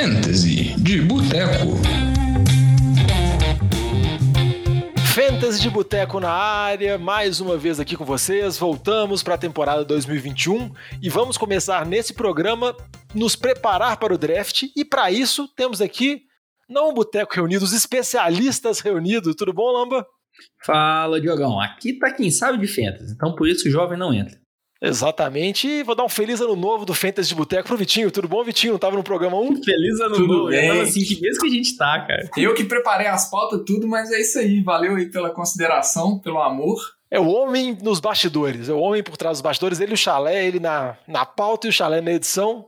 Fantasy de Boteco. Fantasy de Boteco na área, mais uma vez aqui com vocês. Voltamos para a temporada 2021 e vamos começar nesse programa nos preparar para o draft. E para isso temos aqui não um boteco reunido, os especialistas reunidos. Tudo bom, Lamba? Fala, Diogão. Aqui tá quem sabe de Fantasy, então por isso o jovem não entra. Exatamente. E vou dar um feliz ano novo do Fantasy de Boteco pro Vitinho. Tudo bom, Vitinho? Não tava no programa 1? Feliz ano Tudo novo. bem. Assim, que mês que a gente tá, cara? Eu que preparei as pautas tudo, mas é isso aí. Valeu aí pela consideração, pelo amor. É o homem nos bastidores, é o homem por trás dos bastidores, ele e o chalé, ele na, na pauta e o chalé na edição.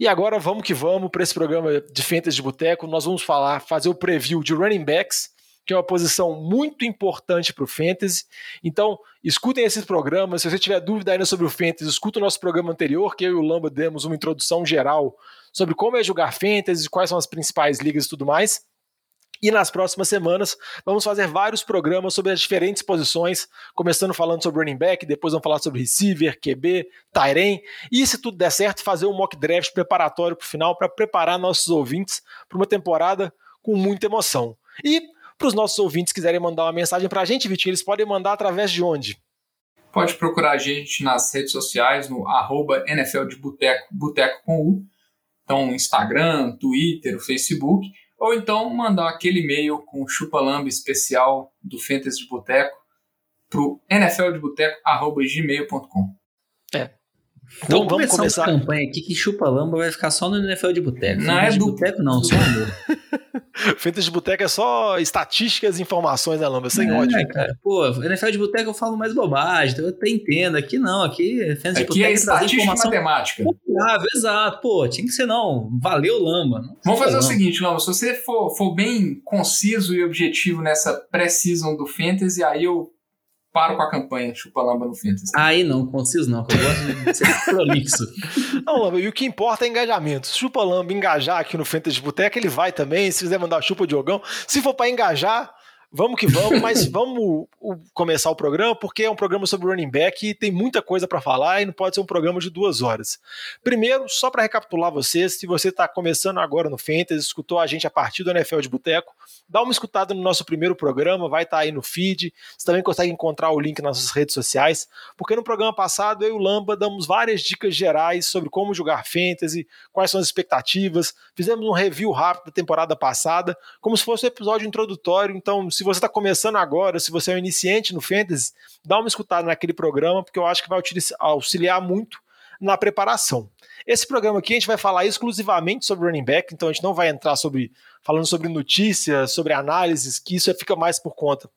E agora vamos que vamos para esse programa de Fantasy de Boteco. Nós vamos falar, fazer o preview de running backs, que é uma posição muito importante para o Fantasy. Então, escutem esses programas. Se você tiver dúvida ainda sobre o Fantasy, escuta o nosso programa anterior, que eu e o Lamba demos uma introdução geral sobre como é jogar Fantasy, quais são as principais ligas e tudo mais. E nas próximas semanas vamos fazer vários programas sobre as diferentes posições, começando falando sobre running back, depois vamos falar sobre receiver, QB, Tyren, e se tudo der certo, fazer um mock draft preparatório para o final para preparar nossos ouvintes para uma temporada com muita emoção. E para os nossos ouvintes quiserem mandar uma mensagem para a gente, Vitinho, eles podem mandar através de onde? Pode procurar a gente nas redes sociais, no arroba NFL de Boteco, Boteco com U. Então, Instagram, Twitter, Facebook. Ou então mandar aquele e-mail com o chupa-lamba especial do Fantasy de Boteco pro nfldeboteco.gmail.com Então Vamos vamos começar começar. uma campanha aqui que chupa-lamba vai ficar só no NFL de boteco. Não, é de do- boteco não, só amor. Fantasy de Boteco é só estatísticas e informações, né, Lamba? Sem ódio. É, cara. Pô, NFL de boteco eu falo mais bobagem, eu até entendo. Aqui não, aqui Fantasy de Aqui é boteco trazer estatística e matemática. confiável, exato. Pô, tinha que ser não. Valeu, Lamba. Não Vamos fazer o não. seguinte, Lama, se você for, for bem conciso e objetivo nessa pré-season do Fantasy, aí eu paro com a campanha Chupa-Lamba no Fantasy. Aí não, conciso não, que eu gosto de ser prolixo. Não, Lamba, e o que importa é engajamento. Se Chupa Lamba engajar aqui no Fantasy de Boteco, ele vai também. Se quiser mandar chupa Diogão. Se for para engajar, vamos que vamos, mas vamos começar o programa, porque é um programa sobre running back e tem muita coisa para falar e não pode ser um programa de duas horas. Primeiro, só para recapitular vocês, se você está começando agora no Fantasy, escutou a gente a partir do NFL de Boteco, dá uma escutada no nosso primeiro programa, vai estar aí no feed. Você também consegue encontrar o link nas nossas redes sociais, porque no programa passado eu e o Lamba damos várias dicas gerais sobre como jogar Fantasy, quais são as expectativas. Fizemos um review rápido da temporada passada, como se fosse um episódio introdutório. Então, se você está começando agora, se você é um iniciante no Fantasy, dá uma escutada naquele programa, porque eu acho que vai auxiliar muito na preparação. Esse programa aqui a gente vai falar exclusivamente sobre running back, então a gente não vai entrar sobre falando sobre notícias, sobre análises, que isso fica mais por conta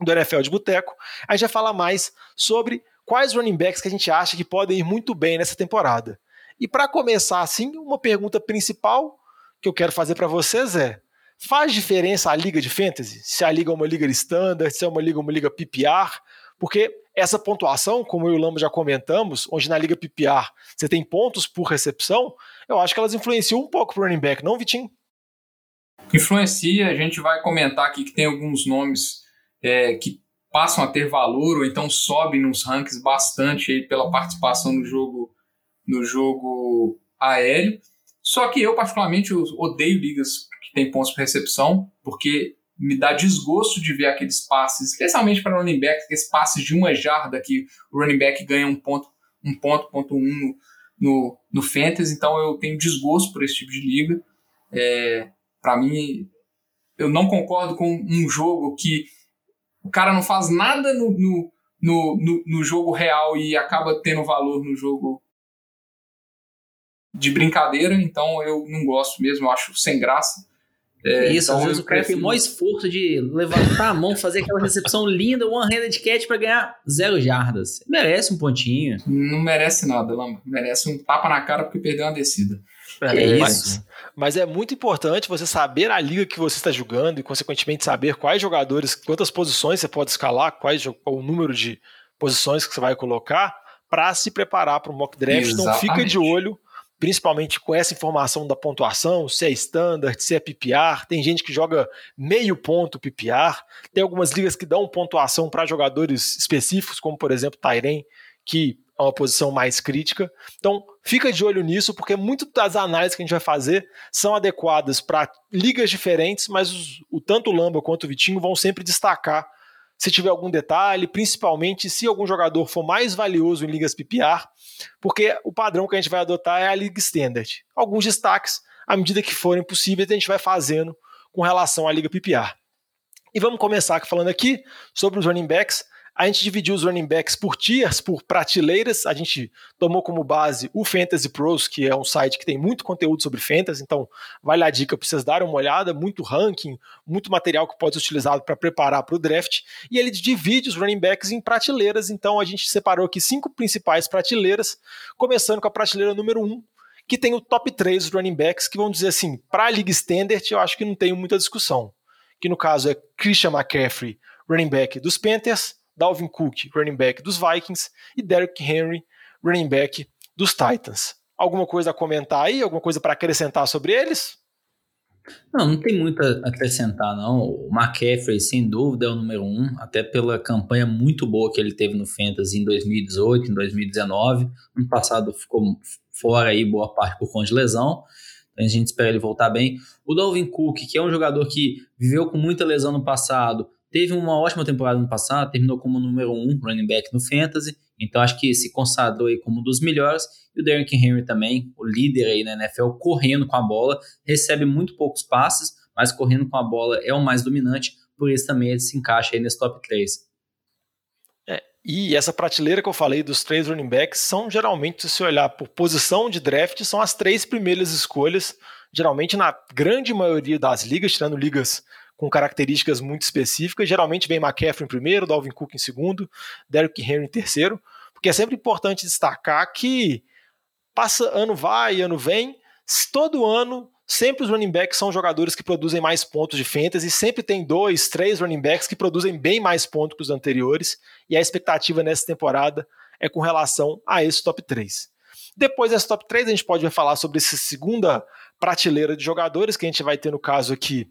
do NFL de Boteco. A gente vai falar mais sobre quais running backs que a gente acha que podem ir muito bem nessa temporada. E para começar assim, uma pergunta principal que eu quero fazer para vocês é: faz diferença a liga de fantasy? Se a liga é uma liga standard, se é uma liga uma liga PPR? Porque essa pontuação, como eu e o Lamba já comentamos, onde na liga PPR você tem pontos por recepção, eu acho que elas influenciam um pouco pro running back, não, Vitinho? Influencia, a gente vai comentar aqui que tem alguns nomes é, que passam a ter valor ou então sobem nos rankings bastante aí pela participação no jogo, no jogo aéreo. Só que eu, particularmente, odeio ligas que tem pontos por recepção, porque me dá desgosto de ver aqueles passes, especialmente para running back, aqueles passes de uma jarda que o running back ganha um ponto, um ponto, ponto um no, no, fantasy, então eu tenho desgosto por esse tipo de liga. É, para mim, eu não concordo com um jogo que o cara não faz nada no, no, no, no, no jogo real e acaba tendo valor no jogo de brincadeira, então eu não gosto mesmo, eu acho sem graça. É, Isso, então às vezes o cara tem prefiro- o maior esforço de levantar a mão, fazer aquela recepção linda, one-handed catch pra ganhar zero jardas. Merece um pontinho. Não merece nada, Lamba. Merece um tapa na cara porque perdeu uma descida. É mas, isso. mas é muito importante você saber a liga que você está jogando e, consequentemente, saber quais jogadores, quantas posições você pode escalar, quais o número de posições que você vai colocar para se preparar para o mock draft. Então, fica de Exatamente. olho, principalmente com essa informação da pontuação, se é standard, se é PPR. Tem gente que joga meio ponto PPR. Tem algumas ligas que dão pontuação para jogadores específicos, como, por exemplo, Tyren, que é uma posição mais crítica. Então, fica de olho nisso, porque muitas das análises que a gente vai fazer são adequadas para ligas diferentes, mas o tanto o Lamba quanto o Vitinho vão sempre destacar se tiver algum detalhe, principalmente se algum jogador for mais valioso em ligas PPR, porque o padrão que a gente vai adotar é a Liga Standard. Alguns destaques, à medida que forem possíveis, a gente vai fazendo com relação à Liga PPR. E vamos começar falando aqui sobre os running backs. A gente dividiu os running backs por tiers, por prateleiras. A gente tomou como base o Fantasy Pros, que é um site que tem muito conteúdo sobre fantasy, então vale a dica para vocês darem uma olhada, muito ranking, muito material que pode ser utilizado para preparar para o draft. E ele divide os running backs em prateleiras, então a gente separou aqui cinco principais prateleiras, começando com a prateleira número 1, um, que tem o top 3 running backs, que vão dizer assim, para a Liga Standard, eu acho que não tem muita discussão. Que no caso é Christian McCaffrey, running back dos Panthers, Dalvin Cook, running back dos Vikings, e Derrick Henry, running back dos Titans. Alguma coisa a comentar aí? Alguma coisa para acrescentar sobre eles? Não, não tem muito a acrescentar, não. O McCaffrey, sem dúvida, é o número um, até pela campanha muito boa que ele teve no Fantasy em 2018, em 2019. Ano passado ficou fora aí boa parte por conta de lesão. Então a gente espera ele voltar bem. O Dalvin Cook, que é um jogador que viveu com muita lesão no passado, Teve uma ótima temporada no passado, terminou como número um running back no Fantasy, então acho que se consagrou aí como um dos melhores. E o Derrick Henry também, o líder aí na NFL, correndo com a bola, recebe muito poucos passes, mas correndo com a bola é o mais dominante, por isso também ele se encaixa aí nesse top 3. É, e essa prateleira que eu falei dos três running backs são geralmente, se você olhar por posição de draft, são as três primeiras escolhas, geralmente na grande maioria das ligas, tirando ligas com características muito específicas. Geralmente vem McCaffrey em primeiro, Dalvin Cook em segundo, Derrick Henry em terceiro, porque é sempre importante destacar que passa ano vai, ano vem, todo ano sempre os running backs são jogadores que produzem mais pontos de fantasy, sempre tem dois, três running backs que produzem bem mais pontos que os anteriores, e a expectativa nessa temporada é com relação a esse top 3. Depois desse top 3, a gente pode falar sobre essa segunda prateleira de jogadores que a gente vai ter no caso aqui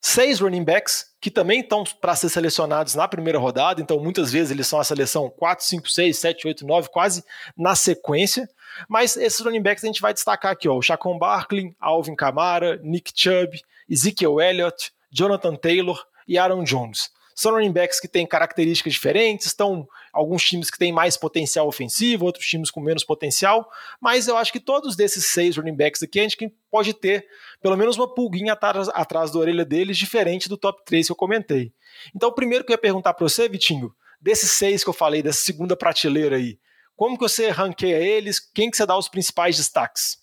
seis running backs que também estão para ser selecionados na primeira rodada, então muitas vezes eles são a seleção 4, 5, 6, 7, 8, 9, quase na sequência. Mas esses running backs a gente vai destacar aqui: ó, o Chacon Barkley, Alvin Kamara, Nick Chubb, Ezekiel Elliott, Jonathan Taylor e Aaron Jones. São running backs que têm características diferentes, estão alguns times que têm mais potencial ofensivo, outros times com menos potencial, mas eu acho que todos desses seis running backs aqui a gente pode ter pelo menos uma pulguinha atrás, atrás da orelha deles, diferente do top 3 que eu comentei. Então, o primeiro que eu ia perguntar para você, Vitinho, desses seis que eu falei, dessa segunda prateleira aí, como que você ranqueia eles? Quem que você dá os principais destaques?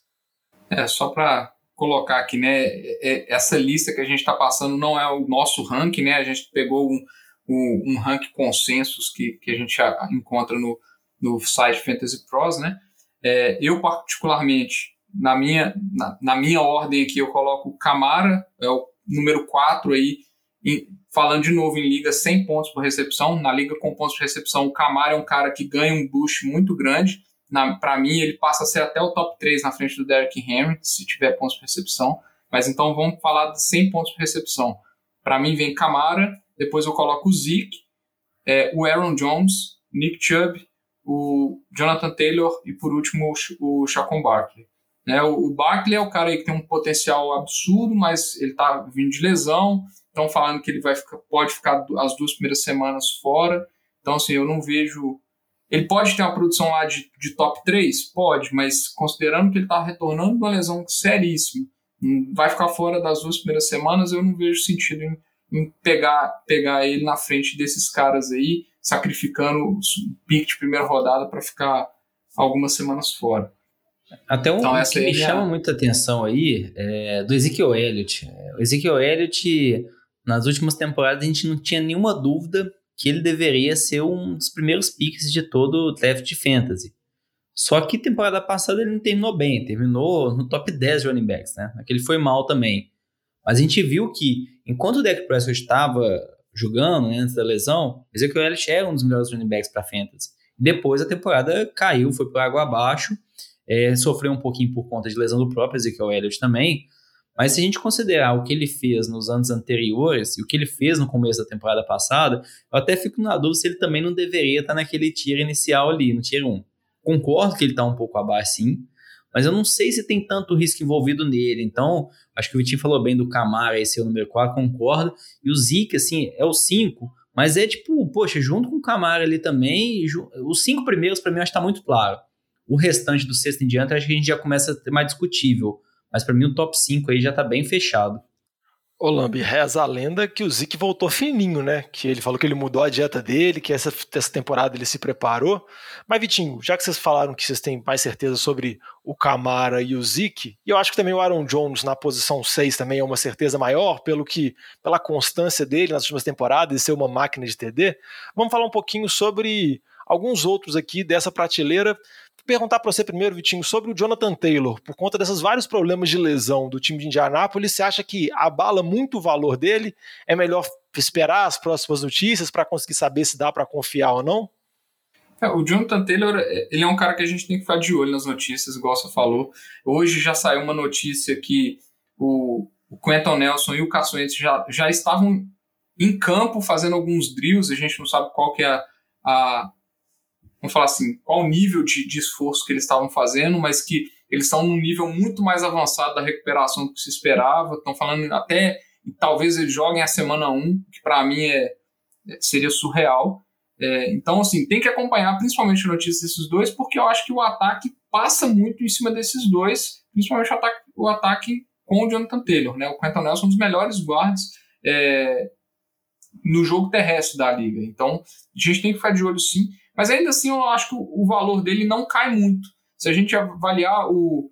É, só para colocar aqui, né? É, essa lista que a gente está passando não é o nosso ranking, né? A gente pegou um, um, um ranking consensus que, que a gente encontra no, no site Fantasy Pros, né? É, eu, particularmente, na minha, na, na, minha ordem aqui, eu coloco o Camara, é o número 4 aí, em, falando de novo em liga sem pontos por recepção. Na liga com pontos por recepção, o Camara é um cara que ganha um boost muito grande para mim, ele passa a ser até o top 3 na frente do Derrick Henry, se tiver pontos por recepção. Mas então vamos falar de 100 pontos por recepção. Para mim vem Camara, depois eu coloco o Zeke, é, o Aaron Jones, Nick Chubb, o Jonathan Taylor e por último o, Chacon Barkley. Né, o, Barkley é o cara aí que tem um potencial absurdo, mas ele está vindo de lesão. Estão falando que ele vai ficar, pode ficar as duas primeiras semanas fora. Então, assim, eu não vejo ele pode ter uma produção lá de, de top 3? Pode, mas considerando que ele está retornando de uma lesão seríssima, vai ficar fora das duas primeiras semanas, eu não vejo sentido em, em pegar, pegar ele na frente desses caras aí, sacrificando o pique de primeira rodada para ficar algumas semanas fora. Até um então, que me chama muita atenção aí é do Ezekiel Elliott. O Ezekiel Elliott, nas últimas temporadas, a gente não tinha nenhuma dúvida que ele deveria ser um dos primeiros picks de todo o draft de fantasy. Só que temporada passada ele não terminou bem, terminou no top 10 de running backs, né? Aquele foi mal também. Mas a gente viu que, enquanto o Dak Prescott estava jogando né, antes da lesão, Ezekiel Elliott era um dos melhores running backs para fantasy. Depois a temporada caiu, foi para água abaixo, é, sofreu um pouquinho por conta de lesão do próprio Ezekiel Elliott também, Mas se a gente considerar o que ele fez nos anos anteriores e o que ele fez no começo da temporada passada, eu até fico na dúvida se ele também não deveria estar naquele tiro inicial ali, no tier 1. Concordo que ele está um pouco abaixo, sim, mas eu não sei se tem tanto risco envolvido nele. Então, acho que o Vitinho falou bem do Camara, esse é o número 4, concordo. E o Zeke, assim, é o 5, mas é tipo, poxa, junto com o Camara ali também, os cinco primeiros para mim acho que tá muito claro. O restante do sexto em diante acho que a gente já começa a ter mais discutível. Mas para mim o top 5 aí já tá bem fechado. Ô Lambi, reza a lenda que o Zeke voltou fininho, né? Que ele falou que ele mudou a dieta dele, que essa, essa temporada ele se preparou. Mas, Vitinho, já que vocês falaram que vocês têm mais certeza sobre o Camara e o Zeke, e eu acho que também o Aaron Jones na posição 6 também é uma certeza maior, pelo que, pela constância dele nas últimas temporadas e ser uma máquina de TD, vamos falar um pouquinho sobre alguns outros aqui dessa prateleira perguntar para você primeiro, Vitinho, sobre o Jonathan Taylor. Por conta desses vários problemas de lesão do time de Indianápolis, você acha que abala muito o valor dele? É melhor esperar as próximas notícias para conseguir saber se dá para confiar ou não? É, o Jonathan Taylor, ele é um cara que a gente tem que ficar de olho nas notícias, igual você falou. Hoje já saiu uma notícia que o, o Quentin Nelson e o Caçoentes já, já estavam em campo fazendo alguns drills, a gente não sabe qual que é a vamos falar assim, qual o nível de, de esforço que eles estavam fazendo, mas que eles estão num nível muito mais avançado da recuperação do que se esperava. Estão falando até, talvez eles joguem a semana 1, que para mim é, seria surreal. É, então, assim, tem que acompanhar principalmente a notícia desses dois, porque eu acho que o ataque passa muito em cima desses dois, principalmente o ataque, o ataque com o Jonathan Taylor. Né? O Quentin Nelson é um dos melhores guards é, no jogo terrestre da liga. Então, a gente tem que ficar de olho sim. Mas ainda assim, eu acho que o, valor dele não cai muito. Se a gente avaliar o,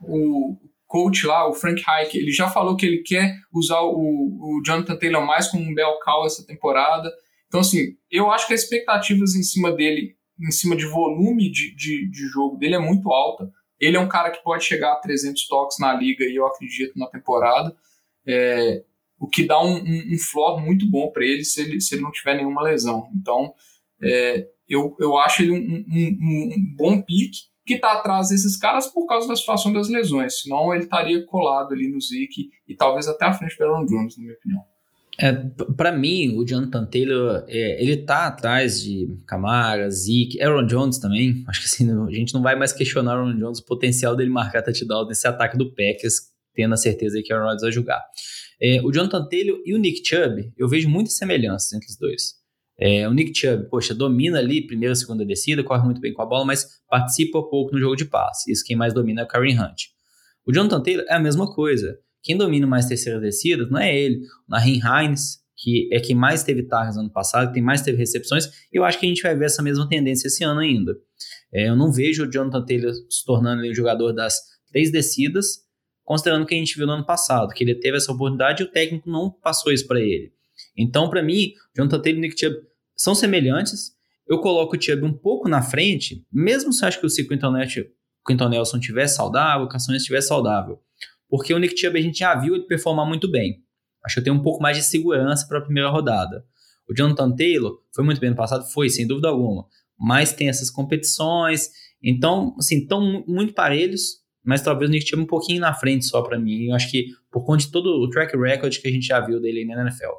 o coach lá, o Frank Reich, ele já falou que ele quer usar o, o Jonathan Taylor mais como um bel cow essa temporada. Então, assim, eu acho que as expectativas em cima dele, em cima de volume de, de, de jogo dele é muito alta. Ele é um cara que pode chegar a 300 toques na liga e eu acredito na temporada. É, o que dá um, um, um floor muito bom para ele se, ele se ele não tiver nenhuma lesão. Então, é, eu, eu acho ele um, um, um bom pique que está atrás desses caras por causa da situação das lesões. Senão ele estaria colado ali no Zeke e talvez até à frente do Aaron Jones, na minha opinião. É, para mim, o Jonathan Taylor, é, ele tá atrás de Camara, Zeke, Aaron Jones também. Acho que assim, a gente não vai mais questionar o Aaron Jones, o potencial dele marcar touchdown nesse ataque do Packers, tendo a certeza que o Aaron Rodgers vai jogar. É, o Jonathan Taylor e o Nick Chubb, eu vejo muitas semelhanças entre os dois. É, o Nick Chubb, poxa, domina ali primeira, segunda descida, corre muito bem com a bola, mas participa pouco no jogo de passe. Isso quem mais domina é o Karen Hunt. O Jonathan Taylor é a mesma coisa. Quem domina mais terceira descida não é ele. O Nahin Hines, que é quem mais teve targets no ano passado, quem mais teve recepções, e eu acho que a gente vai ver essa mesma tendência esse ano ainda. É, eu não vejo o Jonathan Taylor se tornando o jogador das três descidas, considerando o que a gente viu no ano passado, que ele teve essa oportunidade e o técnico não passou isso para ele. Então, para mim, Jonathan Taylor e Nick Chubb são semelhantes. Eu coloco o Chubb um pouco na frente, mesmo se eu acho que o Quinton Nelson tivesse saudável, o Caçonha estivesse saudável. Porque o Nick Chubb a gente já viu ele performar muito bem. Acho que eu tenho um pouco mais de segurança para a primeira rodada. O Jonathan Taylor foi muito bem no passado, foi, sem dúvida alguma. Mas tem essas competições. Então, assim, estão muito parelhos, mas talvez o Nick Chubb um pouquinho na frente só para mim. Eu acho que por conta de todo o track record que a gente já viu dele na NFL.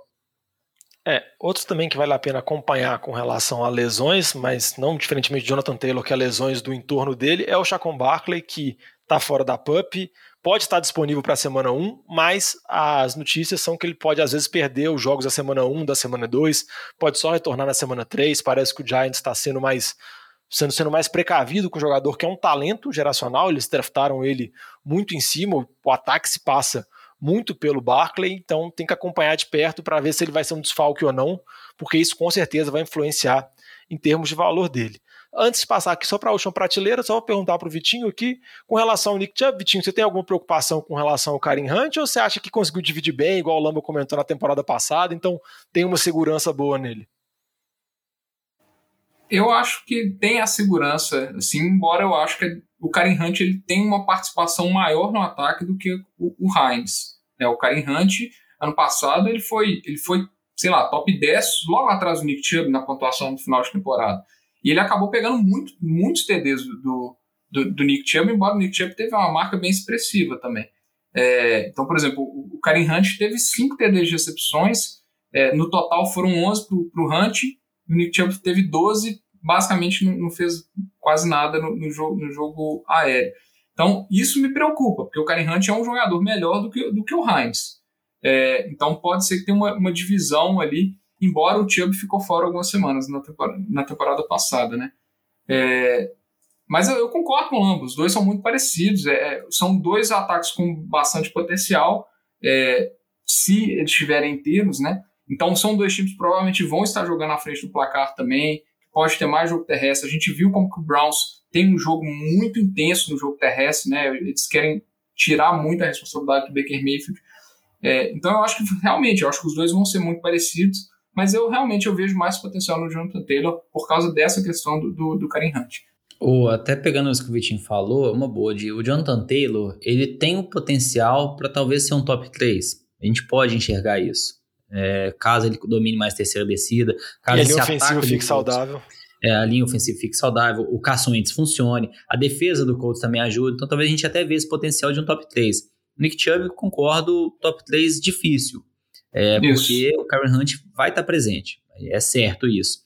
É, outros também que vale a pena acompanhar com relação a lesões, mas não diferentemente de Jonathan Taylor, que é lesões do entorno dele, é o Chacon Barkley, que está fora da PUP, pode estar disponível para a semana 1, mas as notícias são que ele pode às vezes perder os jogos da semana 1, da semana 2, pode só retornar na semana 3, parece que o Giants está sendo mais sendo, sendo mais precavido com o jogador que é um talento geracional, eles draftaram ele muito em cima, o ataque se passa muito pelo Barclay, então tem que acompanhar de perto para ver se ele vai ser um desfalque ou não, porque isso com certeza vai influenciar em termos de valor dele. Antes de passar aqui só para a última prateleira, só vou perguntar para o Vitinho aqui, com relação ao Nick Chubb, Vitinho, você tem alguma preocupação com relação ao Karim Hunt ou você acha que conseguiu dividir bem, igual o Lamba comentou na temporada passada, então tem uma segurança boa nele? Eu acho que tem a segurança, assim, embora eu acho que o Karim Hunt ele tem uma participação maior no ataque do que o, o Hines. Né? O Karen Hunt, ano passado, ele foi, ele foi, sei lá, top 10, logo atrás do Nick Chubb na pontuação no final de temporada. E ele acabou pegando muito, muitos TDs do, do, do Nick Chubb, embora o Nick Chubb teve uma marca bem expressiva também. É, então, por exemplo, o Karen Hunt teve 5 TDs de recepções, é, no total foram 11 para o Hunt, o Nick Chubb teve 12, basicamente não, não fez quase nada no, no, jogo, no jogo aéreo. Então, isso me preocupa, porque o Karen Hunt é um jogador melhor do que, do que o Hines. É, então, pode ser que tenha uma, uma divisão ali, embora o Chubb ficou fora algumas semanas na temporada, na temporada passada, né? É, mas eu, eu, concordo com ambos, os dois são muito parecidos. É, são dois ataques com bastante potencial, é, se eles estiverem inteiros, né? Então são dois times que provavelmente vão estar jogando à frente do placar também. Pode ter mais jogo terrestre. A gente viu como que o Browns tem um jogo muito intenso no jogo terrestre, né? Eles querem tirar muito a responsabilidade do Baker Mayfield. É, então eu acho que realmente, eu acho que os dois vão ser muito parecidos, mas eu realmente eu vejo mais potencial no Jonathan Taylor por causa dessa questão do, do, do Karen Hunt. Ou até pegando isso que o Vitinho falou, é uma boa de o Jonathan Taylor, ele tem o potencial para talvez ser um top 3. A gente pode enxergar isso. É, caso ele domine mais terceira descida, caso e a linha ofensiva fique saudável. É, a linha ofensiva fique saudável, o Carson Wentz funcione, a defesa do Colts também ajuda, então talvez a gente até veja esse potencial de um top 3. Nick Chubb, concordo, top 3 difícil, é, porque o Karen Hunt vai estar presente, é certo isso.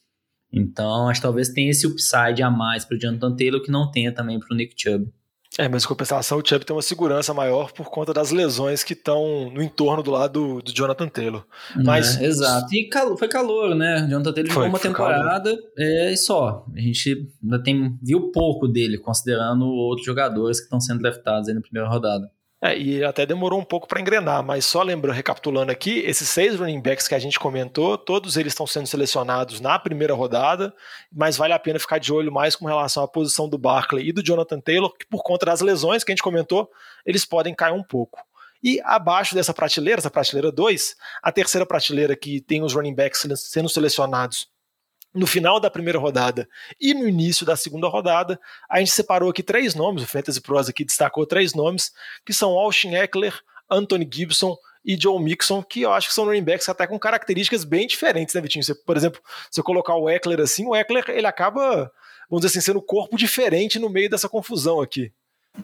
Então, acho que talvez tenha esse upside a mais para o Jonathan Taylor que não tenha também para o Nick Chubb. É, mas em compensação, o Chubb tem uma segurança maior por conta das lesões que estão no entorno do lado do Jonathan Taylor. Mas, é, exato. E foi calor, né? O Jonathan Taylor jogou uma temporada é, e só. A gente ainda tem, viu pouco dele, considerando outros jogadores que estão sendo draftados aí na primeira rodada. É, e até demorou um pouco para engrenar, mas só lembrando, recapitulando aqui, esses seis running backs que a gente comentou, todos eles estão sendo selecionados na primeira rodada, mas vale a pena ficar de olho mais com relação à posição do Barkley e do Jonathan Taylor, que por conta das lesões que a gente comentou, eles podem cair um pouco. E abaixo dessa prateleira, essa prateleira 2, a terceira prateleira que tem os running backs sendo selecionados no final da primeira rodada e no início da segunda rodada, a gente separou aqui três nomes, o Fantasy Pros aqui destacou três nomes, que são Austin Eckler, Anthony Gibson e Joe Mixon, que eu acho que são running backs até com características bem diferentes, né, Vitinho? Você, por exemplo, se eu colocar o Eckler assim, o Eckler ele acaba, vamos dizer assim, sendo um corpo diferente no meio dessa confusão aqui.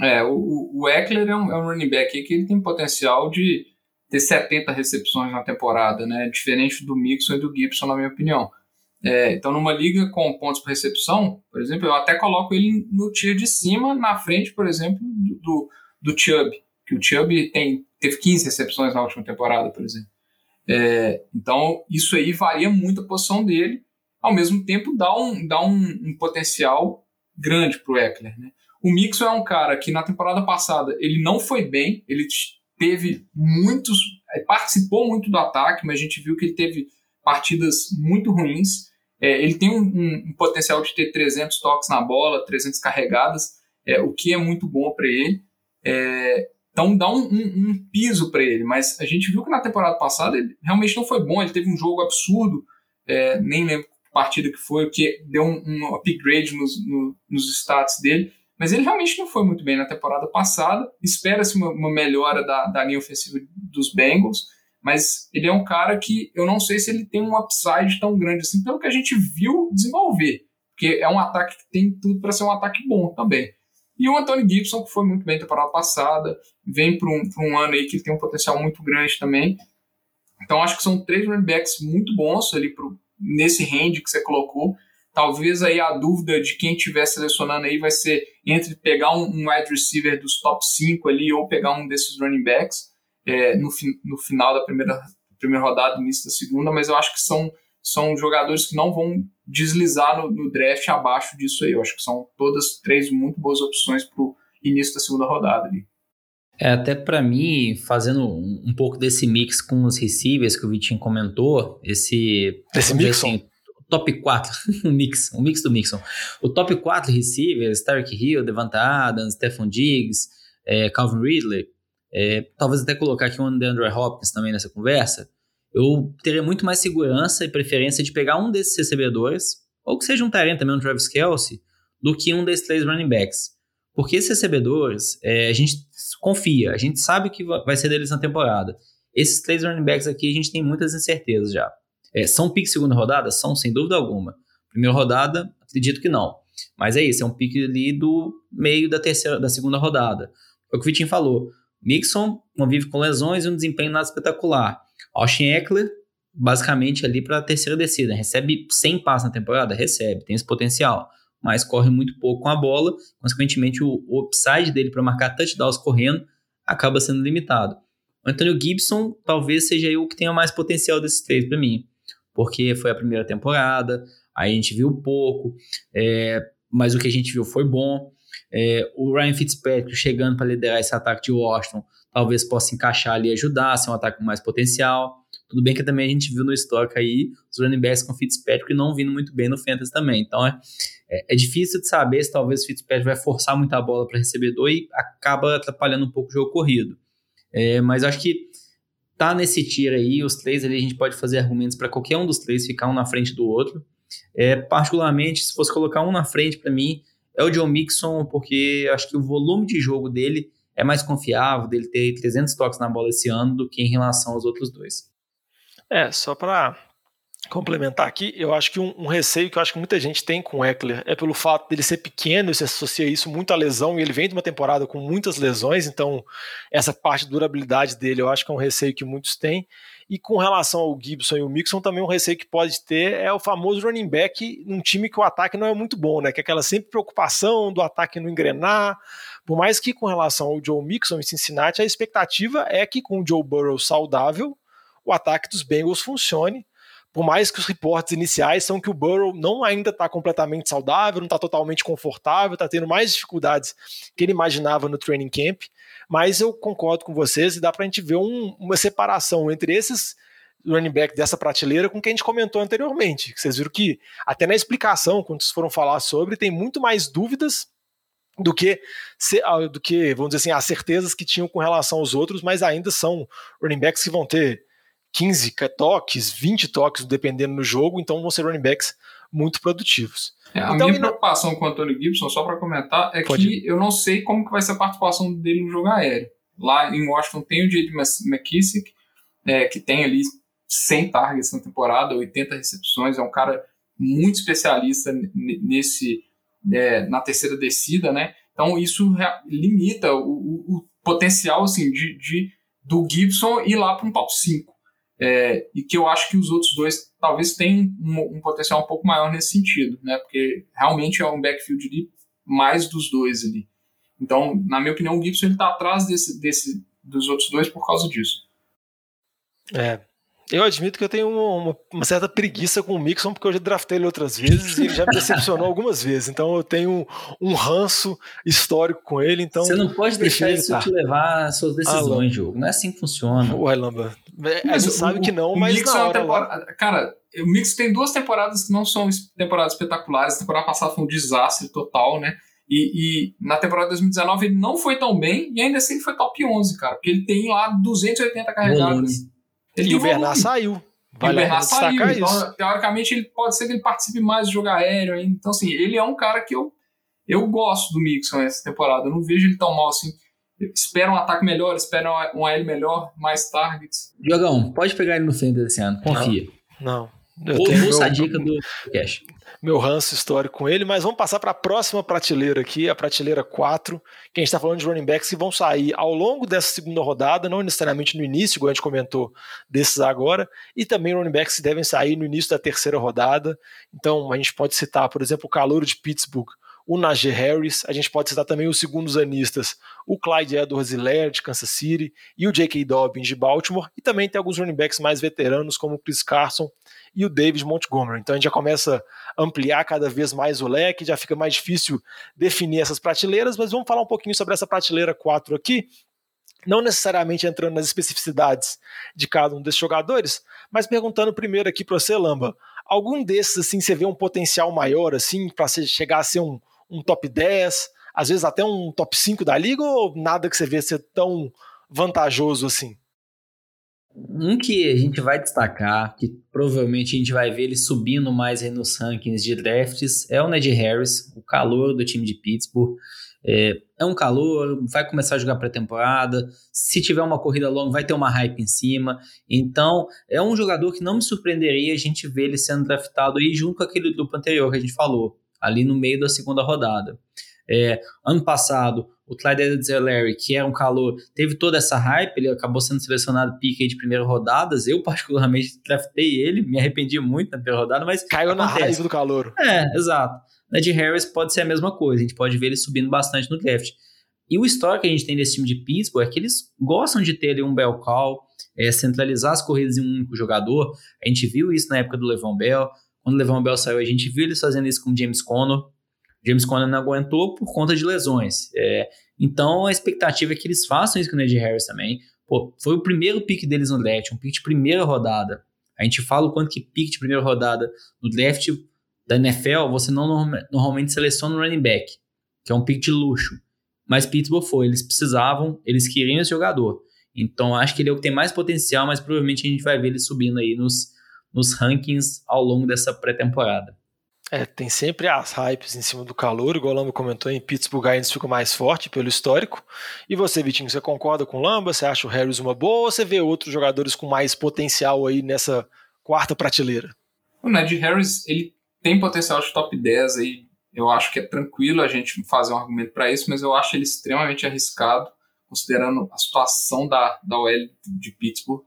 É, o, o Eckler é um, é um running back que ele tem potencial de ter 70 recepções na temporada, né? Diferente do Mixon e do Gibson, na minha opinião. É, então, numa liga com pontos por recepção, por exemplo, eu até coloco ele no tier de cima, na frente, por exemplo, do, do, Chubb, que o Chubb tem, teve 15 recepções na última temporada, por exemplo. É, então, isso aí varia muito a posição dele, ao mesmo tempo dá um, dá um, um potencial grande para o Eckler. Né? O Mixon é um cara que na temporada passada ele não foi bem, ele teve muitos, participou muito do ataque, mas a gente viu que ele teve partidas muito ruins. É, ele tem um, um, um, potencial de ter 300 toques na bola, 300 carregadas, é, o que é muito bom para ele. É, então dá um, um piso para ele, mas a gente viu que na temporada passada ele realmente não foi bom. Ele teve um jogo absurdo, é, nem lembro que partida que foi, que deu um, upgrade nos, no, nos stats dele. Mas ele realmente não foi muito bem na temporada passada. Espera-se uma, uma, melhora da, da linha ofensiva dos Bengals mas ele é um cara que eu não sei se ele tem um upside tão grande assim, pelo que a gente viu desenvolver, porque é um ataque que tem tudo para ser um ataque bom também. E o Anthony Gibson, que foi muito bem na temporada passada, vem para um, um ano aí que ele tem um potencial muito grande também. Então acho que são três running backs muito bons ali pro, nesse range que você colocou. Talvez aí a dúvida de quem estiver selecionando aí vai ser entre pegar um, um wide receiver dos top 5 ali ou pegar um desses running backs é, no, no final da primeira, primeira rodada, início da segunda, mas eu acho que são, são jogadores que não vão deslizar no, no draft abaixo disso aí. Eu acho que são todas três muito boas opções para o início da segunda rodada ali. É, até para mim, fazendo um, um, pouco desse mix com os receivers que o Vitinho comentou, esse. Esse mix? Assim, top 4, um mix, um mix do Mixon. O top 4 receivers, Tarek Hill, Devante Adams, Stephon Diggs, é, Calvin Ridley, é, talvez até colocar aqui um Andrew Hopkins também nessa conversa, eu teria muito mais segurança e preferência de pegar um desses recebedores, ou que seja um Tyrant também, um Travis Kelsey, do que um desses três running backs. Porque esses recebedores, é, a gente confia, a gente sabe que vai ser deles na temporada. Esses três running backs aqui, a gente tem muitas incertezas já. É, são piques segunda rodada? São, sem dúvida alguma. Primeira rodada, acredito que não. Mas é isso, é um pique ali do meio da terceira, da segunda rodada. É o que o Vitinho falou Mixon convive com lesões e um desempenho nada espetacular. Austin Eckler, basicamente ali para a terceira descida. Recebe 100 passos na temporada? Recebe, tem esse potencial. Mas corre muito pouco com a bola, consequentemente o, o upside dele para marcar touchdowns correndo acaba sendo limitado. O Antônio Gibson talvez seja o que tenha mais potencial desses três para mim, porque foi a primeira temporada, aí a gente viu pouco, é, mas o que a gente viu foi bom. É, o Ryan Fitzpatrick chegando para liderar esse ataque de Washington talvez possa encaixar ali e ajudar, ser um ataque com mais potencial. Tudo bem que também a gente viu no histórico aí os running backs com Fitzpatrick não vindo muito bem no Fantasy também. Então é, é, é difícil de saber se talvez o Fitzpatrick vai forçar muita bola para recebedor e acaba atrapalhando um pouco o jogo corrido. É, mas acho que tá nesse tiro aí, os três ali a gente pode fazer argumentos para qualquer um dos três ficar um na frente do outro. É, particularmente, se fosse colocar um na frente para mim, é o John Mixon, porque acho que o volume de jogo dele é mais confiável, dele ter 300 toques na bola esse ano do que em relação aos outros dois. É, só para complementar aqui, eu acho que um, um, receio que eu acho que muita gente tem com o Eckler é pelo fato dele ser pequeno e se associa isso muito à lesão, e ele vem de uma temporada com muitas lesões, então essa parte de durabilidade dele eu acho que é um receio que muitos têm. E com relação ao Gibson e o Mixon, também um receio que pode ter é o famoso running back num time que o ataque não é muito bom, né? Que é aquela sempre preocupação do ataque não engrenar. Por mais que com relação ao Joe Mixon em Cincinnati, a expectativa é que com o Joe Burrow saudável, o ataque dos Bengals funcione. Por mais que os reportes iniciais são que o Burrow não ainda está completamente saudável, não está totalmente confortável, está tendo mais dificuldades que ele imaginava no training camp. Mas eu concordo com vocês e dá para a gente ver um, uma separação entre esses running back dessa prateleira com quem a gente comentou anteriormente. Vocês viram que até na explicação, quando vocês foram falar sobre, tem muito mais dúvidas do que, ah, do que, vamos dizer assim, as certezas que tinham com relação aos outros, mas ainda são running backs que vão ter 15 toques, 20 toques, dependendo do jogo, então vão ser running backs muito produtivos. É, a então, minha preocupação com o Antônio Gibson, só para comentar, é Pode que eu não sei como que vai ser a participação dele no jogo aéreo. Lá em Washington tem o J.D. McKissick, é, que tem ali 100 targets na temporada, 80 recepções, é um cara muito especialista nesse é, na terceira descida, né? Então isso limita o, o, o potencial assim de, de, do Gibson ir lá para um top 5. É, e que eu acho que os outros dois talvez tenham um, um, potencial um pouco maior nesse sentido, né? Porque realmente é um backfield ali mais dos dois ali. Então, na minha opinião, o Gibson está atrás desse, desse, dos outros dois por causa disso. É, eu admito que eu tenho uma, uma, certa preguiça com o Mixon, porque eu já draftei ele outras vezes e ele já me decepcionou algumas vezes. Então eu tenho um, um ranço histórico com ele. Então Você não pode deixar isso te levar às suas decisões, ah, jogo. Não é assim que funciona. Ué, Lamba. É, a gente sabe que não, mas Mixon na hora, é temporada, Cara, o Mixon tem duas temporadas que não são temporadas espetaculares. A temporada passada foi um desastre total, né? E, e, na temporada de 2019 ele não foi tão bem e ainda assim ele foi top 11, cara. Porque ele tem lá 280 carregadas. Ele e o Bernard saiu. Vale e o Bernard saiu. Então, teoricamente, ele pode ser que ele participe mais de jogo aéreo. Então, assim, ele é um cara que eu, eu gosto do Mixon essa temporada. Eu não vejo ele tão mal assim. Espera um ataque melhor, espera um AL melhor, mais targets. Jogão, pode pegar ele no Fender esse ano, confia. Não. não. Eu a dica do meu ranço histórico com ele, mas vamos passar para a próxima prateleira aqui, a prateleira 4, que a gente está falando de running backs que vão sair ao longo dessa segunda rodada, não necessariamente no início, igual a gente comentou desses agora, e também running backs que devem sair no início da terceira rodada. Então a gente pode citar, por exemplo, o Calouro de Pittsburgh, o Najee Harris, a gente pode citar também os segundos anistas, o Clyde Edwards-Helaire de Kansas City e o J.K. Dobbins de Baltimore, e também tem alguns running backs mais veteranos como o Chris Carson e o David Montgomery. Então a gente já começa a ampliar cada vez mais o leque, já fica mais difícil definir essas prateleiras, mas vamos falar um pouquinho sobre essa prateleira 4 aqui, não necessariamente entrando nas especificidades de cada um desses jogadores, mas perguntando primeiro aqui para você, Lamba, algum desses assim você vê um potencial maior assim para chegar a ser um, um top 10, às vezes até um top 5 da liga ou nada que você vê ser tão vantajoso assim? Um que a gente vai destacar, que provavelmente a gente vai ver ele subindo mais nos rankings de drafts, é o Ned Harris, o calor do time de Pittsburgh. É, é um calor, vai começar a jogar pré-temporada. Se tiver uma corrida longa, vai ter uma hype em cima. Então, é um jogador que não me surpreenderia a gente ver ele sendo draftado aí junto com aquele grupo anterior que a gente falou, ali no meio da segunda rodada. É, ano passado, o Clyde edwards que era um calor, teve toda essa hype, ele acabou sendo selecionado pique de primeira rodadas. Eu, particularmente, draftei ele, me arrependi muito na primeira rodada, mas. Caiu acontece. na raiva do calor. É, exato. Ned Harris pode ser a mesma coisa, a gente pode ver ele subindo bastante no draft. E o histórico que a gente tem desse time de Pittsburgh é que eles gostam de ter ali um bell call, é, centralizar as corridas em um único jogador. A gente viu isso na época do Levon Bell. Quando o Levon Bell saiu, a gente viu eles fazendo isso com James Conner. James Conner não aguentou por conta de lesões. É, então a expectativa é que eles façam isso com o Ned Harris também. Pô, foi o primeiro pick deles no draft, um pick de primeira rodada. A gente fala o quanto que pick de primeira rodada no draft da NFL, você não normalmente seleciona um running back, que é um pick de luxo. Mas Pittsburgh foi, eles precisavam, eles queriam esse jogador. Então acho que ele é o que tem mais potencial, mas provavelmente a gente vai ver ele subindo aí nos, nos rankings ao longo dessa pré-temporada. É, tem sempre as hypes em cima do calor, igual o Lamba comentou, em Pittsburgh ainda fica mais forte pelo histórico. E você, Vitinho, você concorda com o Lamba? Você acha o Harris uma boa ou você vê outros jogadores com mais potencial aí nessa quarta prateleira? O Ned Harris, ele tem potencial de top 10 aí. Eu acho que é tranquilo a gente fazer um argumento para isso, mas eu acho ele extremamente arriscado considerando a situação da, da OL de Pittsburgh.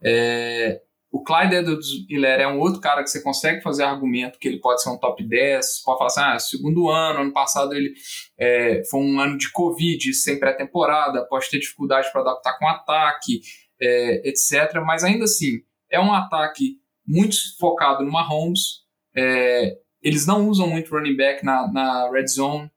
É, o Clyde Edwards-Helaire é um outro cara que você consegue fazer argumento que ele pode ser um top 10, pode falar assim, ah, segundo ano, ano passado ele é, foi um ano de Covid, sem pré-temporada, pode ter dificuldade para adaptar com ataque, é, etc. Mas ainda assim, é um ataque muito focado no Mahomes, é, eles não usam muito running back na, na red zone,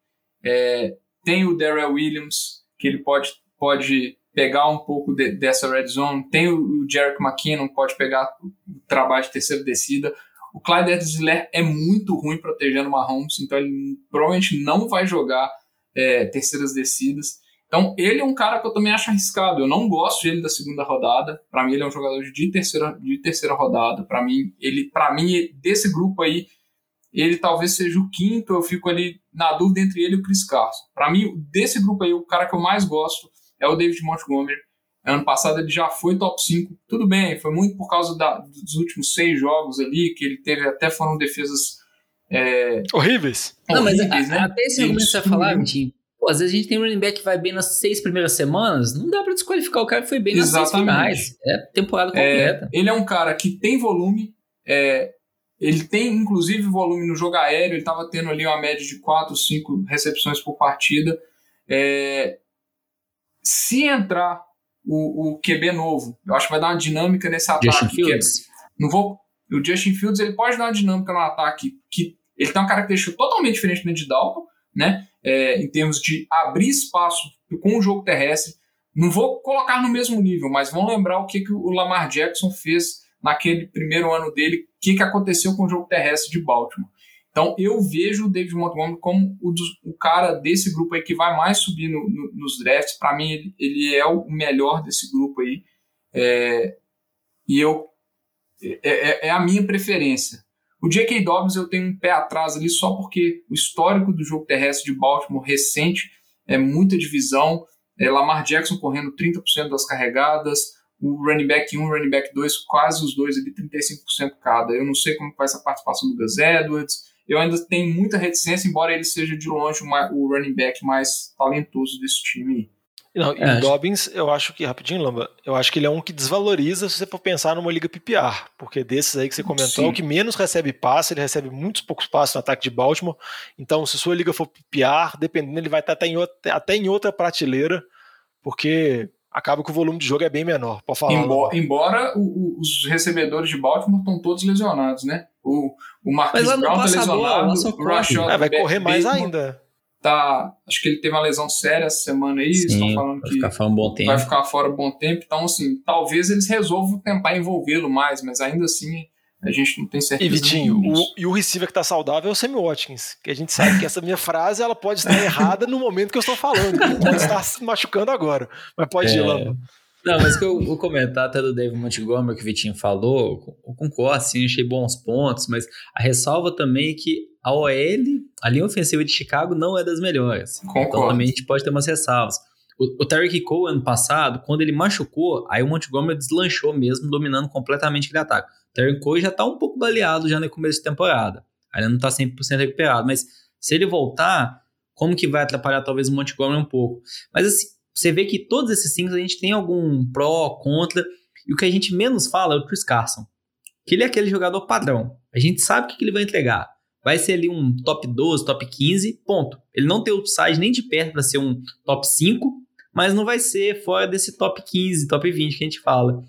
é, tem o Darrell Williams, que ele pode pode pegar um pouco de, dessa red zone. Tem o, o Jerick McKinnon, pode pegar o trabalho de terceira descida. O Clyde edwards é muito ruim protegendo o Mahomes, então ele provavelmente não vai jogar é, terceiras descidas. Então ele é um cara que eu também acho arriscado. Eu não gosto dele da segunda rodada. Para mim ele é um jogador de terceira, de terceira rodada. Para mim ele, para mim desse grupo aí ele talvez seja o quinto. Eu fico ali na dúvida entre ele e o Chris Carson. Para mim desse grupo aí o cara que eu mais gosto é o David Montgomery. Ano passado ele já foi top 5. Tudo bem, foi muito por causa da, dos últimos seis jogos ali, que ele teve até foram defesas é, horríveis. Não, mas a, né? até esse momento você vai falar, Vitinho, Pô, às vezes a gente tem um running back que vai bem nas seis primeiras semanas, não dá para desqualificar o cara que foi bem nas Exatamente. seis finais. É temporada completa. É, ele é um cara que tem volume, é, ele tem inclusive volume no jogo aéreo, ele estava tendo ali uma média de 4, 5 recepções por partida. É, se entrar o, o QB novo, eu acho que vai dar uma dinâmica nesse ataque. Justin Fields. É, não vou, o Justin Fields ele pode dar uma dinâmica no ataque que ele tem uma característica totalmente diferente do Andy Dalton, né? É, em termos de abrir espaço com o jogo terrestre. Não vou colocar no mesmo nível, mas vão lembrar o que, que o Lamar Jackson fez naquele primeiro ano dele, o que, que aconteceu com o jogo terrestre de Baltimore. Então eu vejo o David Montgomery como o, do, o cara desse grupo aí que vai mais subir no, no, nos drafts. Para mim, ele, ele, é o melhor desse grupo aí. É, e eu é, é, é, a minha preferência. O J.K. Dobbins eu tenho um pé atrás ali só porque o histórico do jogo terrestre de Baltimore recente é muita divisão. É Lamar Jackson correndo 30% das carregadas, o running back 1 running back 2, quase os dois ali 35% cada. Eu não sei como vai ser a participação do Gus Edwards, eu ainda tenho muita reticência, embora ele seja de longe o running back mais talentoso desse time. Não, e é, o Dobbins, eu acho que, rapidinho, Lamba, eu acho que ele é um que desvaloriza se você for pensar numa liga PPR, porque desses aí que você comentou, Sim. é o que menos recebe passe, ele recebe muitos poucos passes no ataque de Baltimore, então se sua liga for PPR, dependendo, ele vai estar até em outra, até em outra prateleira, porque acaba que o volume de jogo é bem menor. Pode falar. Embora, embora o, o, os recebedores de Baltimore estão todos lesionados, né? O, o Marcus Brown tá lesionado, o Rashad é, vai correr mais ainda. Tá, acho que ele teve uma lesão séria essa semana aí, Sim, estão falando que ficar fora um bom tempo. vai ficar fora um bom tempo. Então, assim, talvez eles resolvam tentar envolvê-lo mais, mas ainda assim a gente não tem certeza. E Vitinho, o, e o receiver que está saudável é o Sammy Watkins, que a gente sabe que essa minha frase ela pode estar errada no momento que eu estou falando, pode estar se machucando agora, mas pode é... ir, Lamba. Não, mas que eu vou comentar até do David Montgomery que o Vitinho falou, eu concordo, sim, achei bons pontos, mas a ressalva também é que a OL, a linha ofensiva de Chicago, não é das melhores. Concordo. Então também a gente pode ter umas ressalvas. O, o Tarek Cole, ano passado, quando ele machucou, aí o Montgomery deslanchou mesmo, dominando completamente aquele ataque. Terry Cole já está um pouco baleado já no começo de temporada. Ainda não está 100% recuperado, mas se ele voltar, como que vai atrapalhar talvez o Montgomery um pouco. Mas assim, você vê que todos esses cinco a gente tem algum pró, contra, e o que a gente menos fala é o Chris Carson. Que ele é aquele jogador padrão. A gente sabe o que, que ele vai entregar. Vai ser ali um top 12, top 15, ponto. Ele não tem upside nem de perto para ser um top 5, mas não vai ser fora desse top 15, top 20 que a gente fala.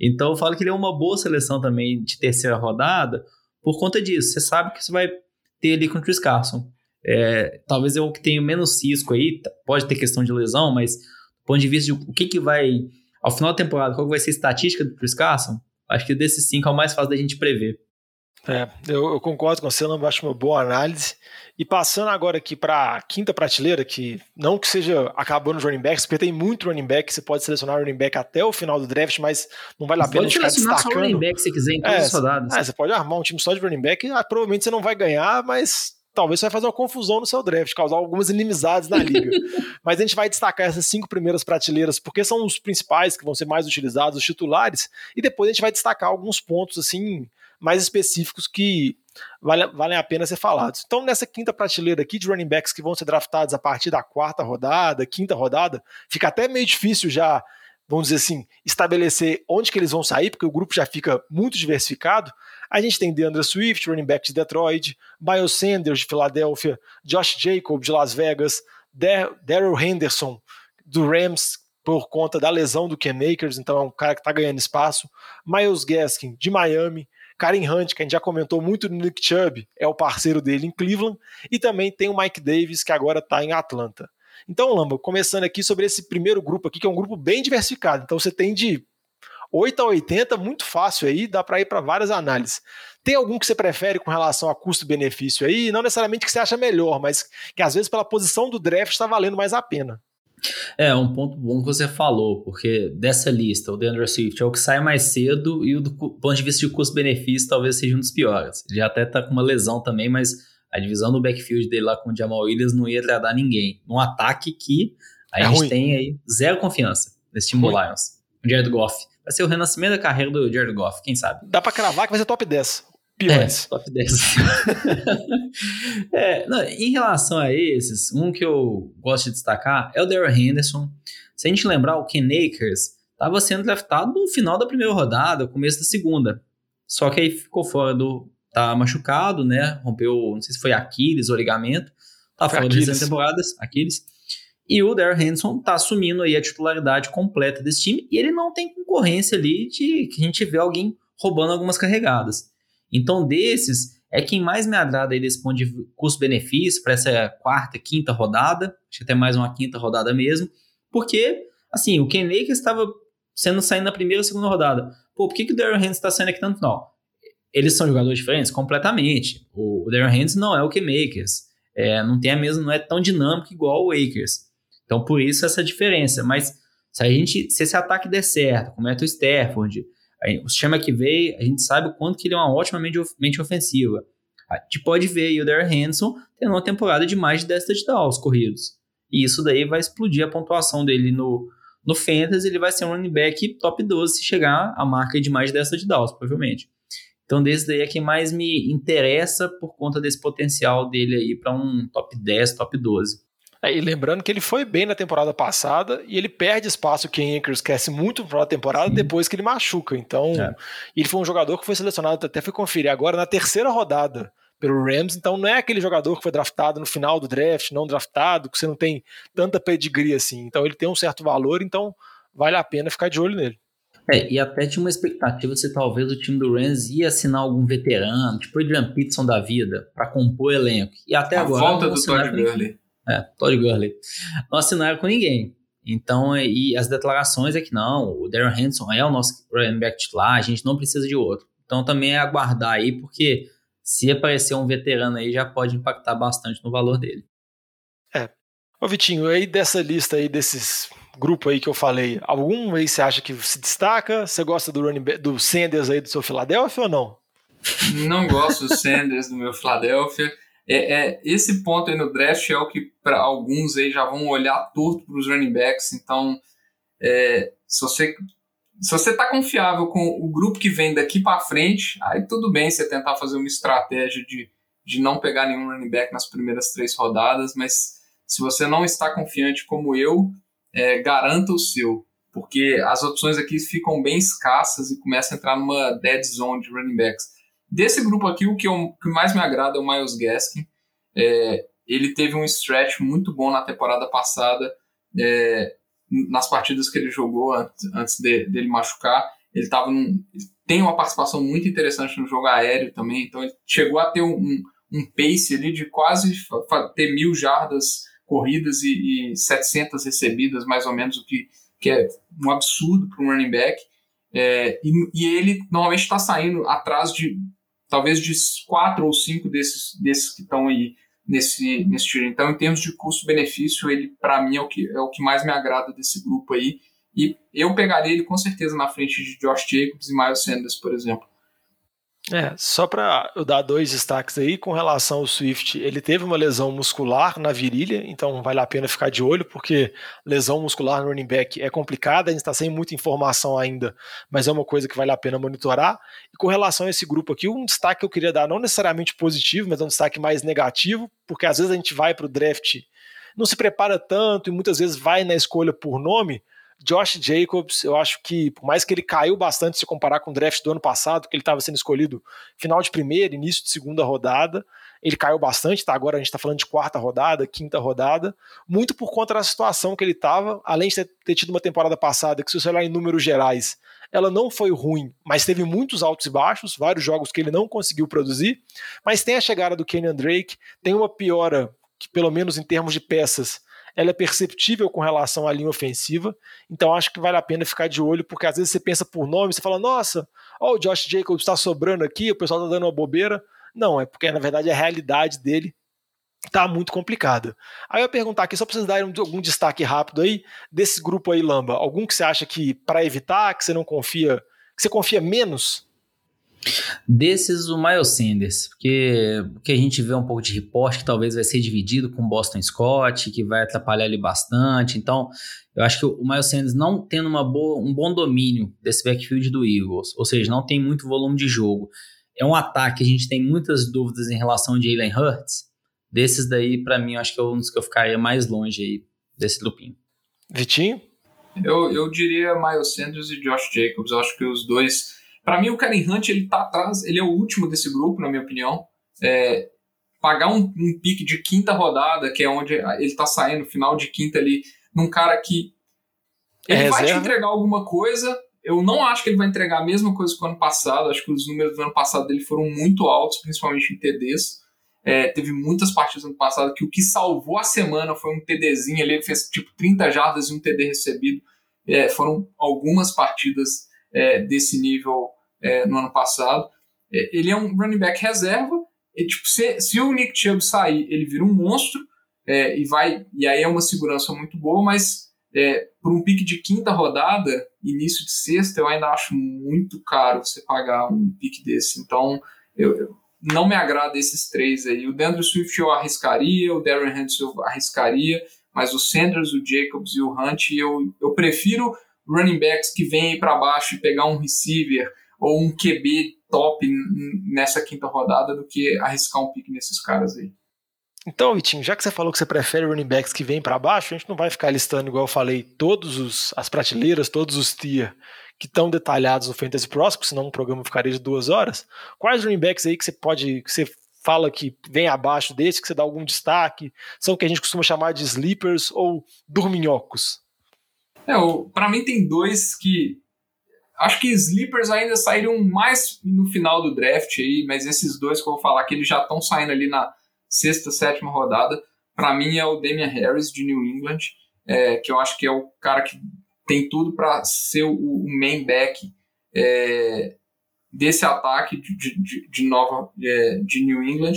Então eu falo que ele é uma boa seleção também de terceira rodada por conta disso. Você sabe que você vai ter ali com o Chris Carson. É, talvez eu que tenho menos cisco aí, pode ter questão de lesão, mas do ponto de vista de o que, que vai, ao final da temporada, qual vai ser a estatística do Chris Carson, acho que desses cinco é o mais fácil da gente prever. É, eu, eu, concordo com você, não acho uma boa análise. E passando agora aqui para a quinta prateleira, que não que seja acabando os running backs, porque tem muito running back, você pode selecionar running back até o final do draft, mas não vale a pena pode ficar destacando. Só running back se quiser em todas é, as rodadas. É, você pode armar um time só de running back, ah, provavelmente você não vai ganhar, mas talvez você vai fazer uma confusão no seu draft, causar algumas inimizades na liga. Mas a gente vai destacar essas cinco primeiras prateleiras, porque são os principais que vão ser mais utilizados, os titulares, e depois a gente vai destacar alguns pontos assim mais específicos que vale, valem a pena ser falados. Então, nessa quinta prateleira aqui de running backs que vão ser draftados a partir da quarta rodada, quinta rodada, fica até meio difícil já, vamos dizer assim, estabelecer onde que eles vão sair, porque o grupo já fica muito diversificado. A gente tem DeAndre Swift, running back de Detroit, Miles Sanders de Filadélfia, Josh Jacob de Las Vegas, Daryl Henderson do Rams por conta da lesão do Ken Makers, então é um cara que está ganhando espaço, Miles Gaskin de Miami, Karen Hunt, que a gente já comentou muito no Nick Chubb, é o parceiro dele em Cleveland, e também tem o Mike Davis, que agora está em Atlanta. Então, Lamba, começando aqui sobre esse primeiro grupo aqui, que é um grupo bem diversificado. Então, você tem de 8 a 80, muito fácil aí, dá para ir para várias análises. Tem algum que você prefere com relação a custo-benefício aí? Não necessariamente que você acha melhor, mas que às vezes pela posição do draft está valendo mais a pena. É, um ponto bom que você falou, porque dessa lista, o DeAndre Swift é o que sai mais cedo e o do ponto de vista de custo-benefício talvez seja um dos piores. Ele já até tá com uma lesão também, mas a divisão do backfield dele lá com o Jamal Williams não ia agradar ninguém. Num ataque que a é gente ruim. tem aí zero confiança nesse time ruim. do Lions. O Jared Goff. Vai ser o renascimento da carreira do Jared Goff, quem sabe? Dá pra cravar que vai ser top 10 piores. É, top 10. é, não, em relação a esses, um que eu gosto de destacar é o Darrell Henderson. Se a gente lembrar, o Ken Akers estava sendo draftado no final da primeira rodada, começo da segunda. Só que aí ficou fora do. Tá machucado, né? Rompeu, não sei se foi Aquiles ou ligamento. Tá fora das temporadas, Aquiles. E o Darrell Henderson tá assumindo aí a titularidade completa desse time. E ele não tem concorrência ali de que a gente vê alguém roubando algumas carregadas. Então, desses, é quem mais me agrada aí desse ponto de custo-benefício para essa quarta, quinta rodada, acho que até mais uma quinta rodada mesmo, porque, assim, o Ken Lakers estava sendo saindo na primeira ou segunda rodada. Pô, por que, que o Darren Hands está saindo aqui tanto? Não. Eles são jogadores diferentes? Completamente. O, Darren Hands não é o Ken Makers. É, não tem a mesma, não é tão dinâmico igual o Akers. Então, por isso essa diferença. Mas se a gente, se esse ataque der certo, como é o Stafford, o sistema que veio, a gente sabe o quanto que ele é uma ótima mente ofensiva. A gente pode ver o Darren Henderson tendo uma temporada de mais de 10 touchdowns corridos. E isso daí vai explodir a pontuação dele no, no Fantasy, ele vai ser um running back top 12 se chegar a marca de mais de 10 touchdowns, provavelmente. Então, desse daí é quem mais me interessa por conta desse potencial dele aí para um top 10, top 12. É, e lembrando que ele foi bem na temporada passada e ele perde espaço que Anchors cresce muito na temporada Sim. depois que ele machuca. Então, é. ele foi um jogador que foi selecionado, até fui conferir agora, na terceira rodada pelo Rams. Então, não é aquele jogador que foi draftado no final do draft, não draftado, que você não tem tanta pedigree assim. Então, ele tem um certo valor, então vale a pena ficar de olho nele. É, e até tinha uma expectativa se talvez o time do Rams ia assinar algum veterano, tipo o Adrian Peterson da vida, para compor o elenco. E até a agora. volta do Todd Gurley. É, Todd Gurley. Não assinaram com ninguém. Então, e as declarações é que não, o Darren Henderson é o nosso running back titular, a gente não precisa de outro. Então, também é aguardar aí, porque se aparecer um veterano aí, já pode impactar bastante no valor dele. É. Ô Vitinho, aí dessa lista aí, desses grupos aí que eu falei, algum aí você acha que se destaca? Você gosta do, running back, do Sanders aí do seu Philadelphia ou não? Não gosto do Sanders do meu Philadelphia é, é, esse ponto aí no draft é o que para alguns aí já vão olhar torto para os running backs. Então, é, se você se você está confiável com o grupo que vem daqui para frente, aí tudo bem você tentar fazer uma estratégia de, de não pegar nenhum running back nas primeiras três rodadas, mas Se você não está confiante como eu, é, garanta o seu, porque as opções aqui ficam bem escassas e começa a entrar numa dead zone de running backs. Desse grupo aqui, o que, eu, que mais me agrada é o Miles Gaskin. É, ele teve um stretch muito bom na temporada passada, é, nas partidas que ele jogou antes, antes de, dele machucar. Ele tava num, tem uma participação muito interessante no jogo aéreo também, então ele chegou a ter um, um, um pace ali de quase ter mil jardas corridas e, e 700 recebidas, mais ou menos, o que, que é um absurdo para um running back. É, e, e, ele normalmente está saindo atrás de talvez de quatro ou cinco desses, desses que estão aí nesse, nesse tiro. Então, em termos de custo-benefício, ele para mim é o, que, é o que mais me agrada desse grupo aí. E eu pegaria ele com certeza na frente de Josh Jacobs e Miles Sanders, por exemplo. É, só para eu dar dois destaques aí com relação ao Swift, ele teve uma lesão muscular na virilha, então vale a pena ficar de olho, porque lesão muscular no running back é complicada, a gente está sem muita informação ainda, mas é uma coisa que vale a pena monitorar. E com relação a esse grupo aqui, um destaque que eu queria dar, não necessariamente positivo, mas é um destaque mais negativo, porque às vezes a gente vai para o draft, não se prepara tanto e muitas vezes vai na escolha por nome, Josh Jacobs, eu acho que, por mais que ele caiu bastante se comparar com o draft do ano passado, que ele estava sendo escolhido final de primeira, início de segunda rodada, ele caiu bastante, tá? Agora a gente está falando de quarta rodada, quinta rodada, muito por conta da situação que ele estava, além de ter, tido uma temporada passada que, se você olhar em números gerais, ela não foi ruim, mas teve muitos altos e baixos, vários jogos que ele não conseguiu produzir, mas tem a chegada do Kenyan Drake, tem uma piora, que pelo menos em termos de peças, ela é perceptível com relação à linha ofensiva, então acho que vale a pena ficar de olho, porque às vezes você pensa por nome, você fala, nossa, ó, o Josh Jacobs está sobrando aqui, o pessoal está dando uma bobeira. Não, é porque na verdade a realidade dele tá muito complicada. Aí eu ia perguntar aqui, só para vocês darem algum destaque rápido aí, desse grupo aí, Lamba, algum que você acha que, para evitar, que você não confia, que você confia menos Desses, o Miles Sanders, porque o que a gente vê um pouco de reporte que talvez vai ser dividido com o Boston Scott, que vai atrapalhar ele bastante. Então, eu acho que o Miles Sanders não tendo uma boa, um bom domínio desse backfield do Eagles, ou seja, não tem muito volume de jogo. É um ataque, a gente tem muitas dúvidas em relação a Jalen Hurts. Desses daí, para mim, eu acho que é um dos que eu ficaria mais longe aí desse grupinho. Vitinho? Eu, eu diria Miles Sanders e Josh Jacobs. Eu acho que os dois para mim, o Karen Hunt ele tá atrás, ele é o último desse grupo, na minha opinião. É, pagar um, um pique de quinta rodada, que é onde ele tá saindo, final de quinta ali, num cara que ele é vai te entregar alguma coisa. Eu não acho que ele vai entregar a mesma coisa que o ano passado. Acho que os números do ano passado dele foram muito altos, principalmente em TDs. É, teve muitas partidas no ano passado que o que salvou a semana foi um TDzinho ali, ele fez tipo 30 jardas e um TD recebido. É, foram algumas partidas é, desse nível é, no ano passado. É, ele é um running back reserva. E, tipo, se, se o Nick Chubb sair, ele vira um monstro é, e vai e aí é uma segurança muito boa, mas é, por um pique de quinta rodada, início de sexta, eu ainda acho muito caro você pagar um pique desse. Então, eu, eu não me agrada esses três aí. O Deandre Swift eu arriscaria, o Darren Hanson eu arriscaria, mas o Sanders, o Jacobs e o Hunt eu, eu prefiro running backs que vêm para baixo e pegar um receiver ou um QB top nessa quinta rodada do que arriscar um pique nesses caras aí. Então, Vitinho, já que você falou que você prefere running backs que vêm para baixo, a gente não vai ficar listando, igual eu falei, todas as prateleiras, todos os tier que estão detalhados no Fantasy Pros, senão o programa ficaria de duas horas. Quais running backs aí que você pode, que você fala que vem abaixo desse, que você dá algum destaque? São o que a gente costuma chamar de sleepers ou dorminhocos? É, para mim tem dois que Acho que sleepers ainda saíram mais no final do draft aí, mas esses dois que eu vou falar que eles já estão saindo ali na sexta, sétima rodada. Para mim é o Damian Harris de New England, é, que eu acho que é o cara que tem tudo para ser o, o, main back é, desse ataque de, de, de nova é, de New England.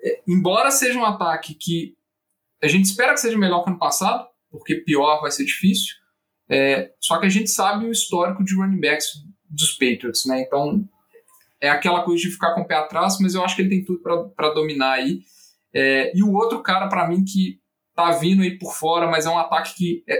É, embora seja um ataque que a gente espera que seja melhor que ano passado, porque pior vai ser difícil. É, só que a gente sabe o histórico de running backs dos Patriots, né? Então é aquela coisa de ficar com o pé atrás, mas eu acho que ele tem tudo para dominar aí. É, e o outro cara, para mim, que tá vindo aí por fora, mas é um ataque que é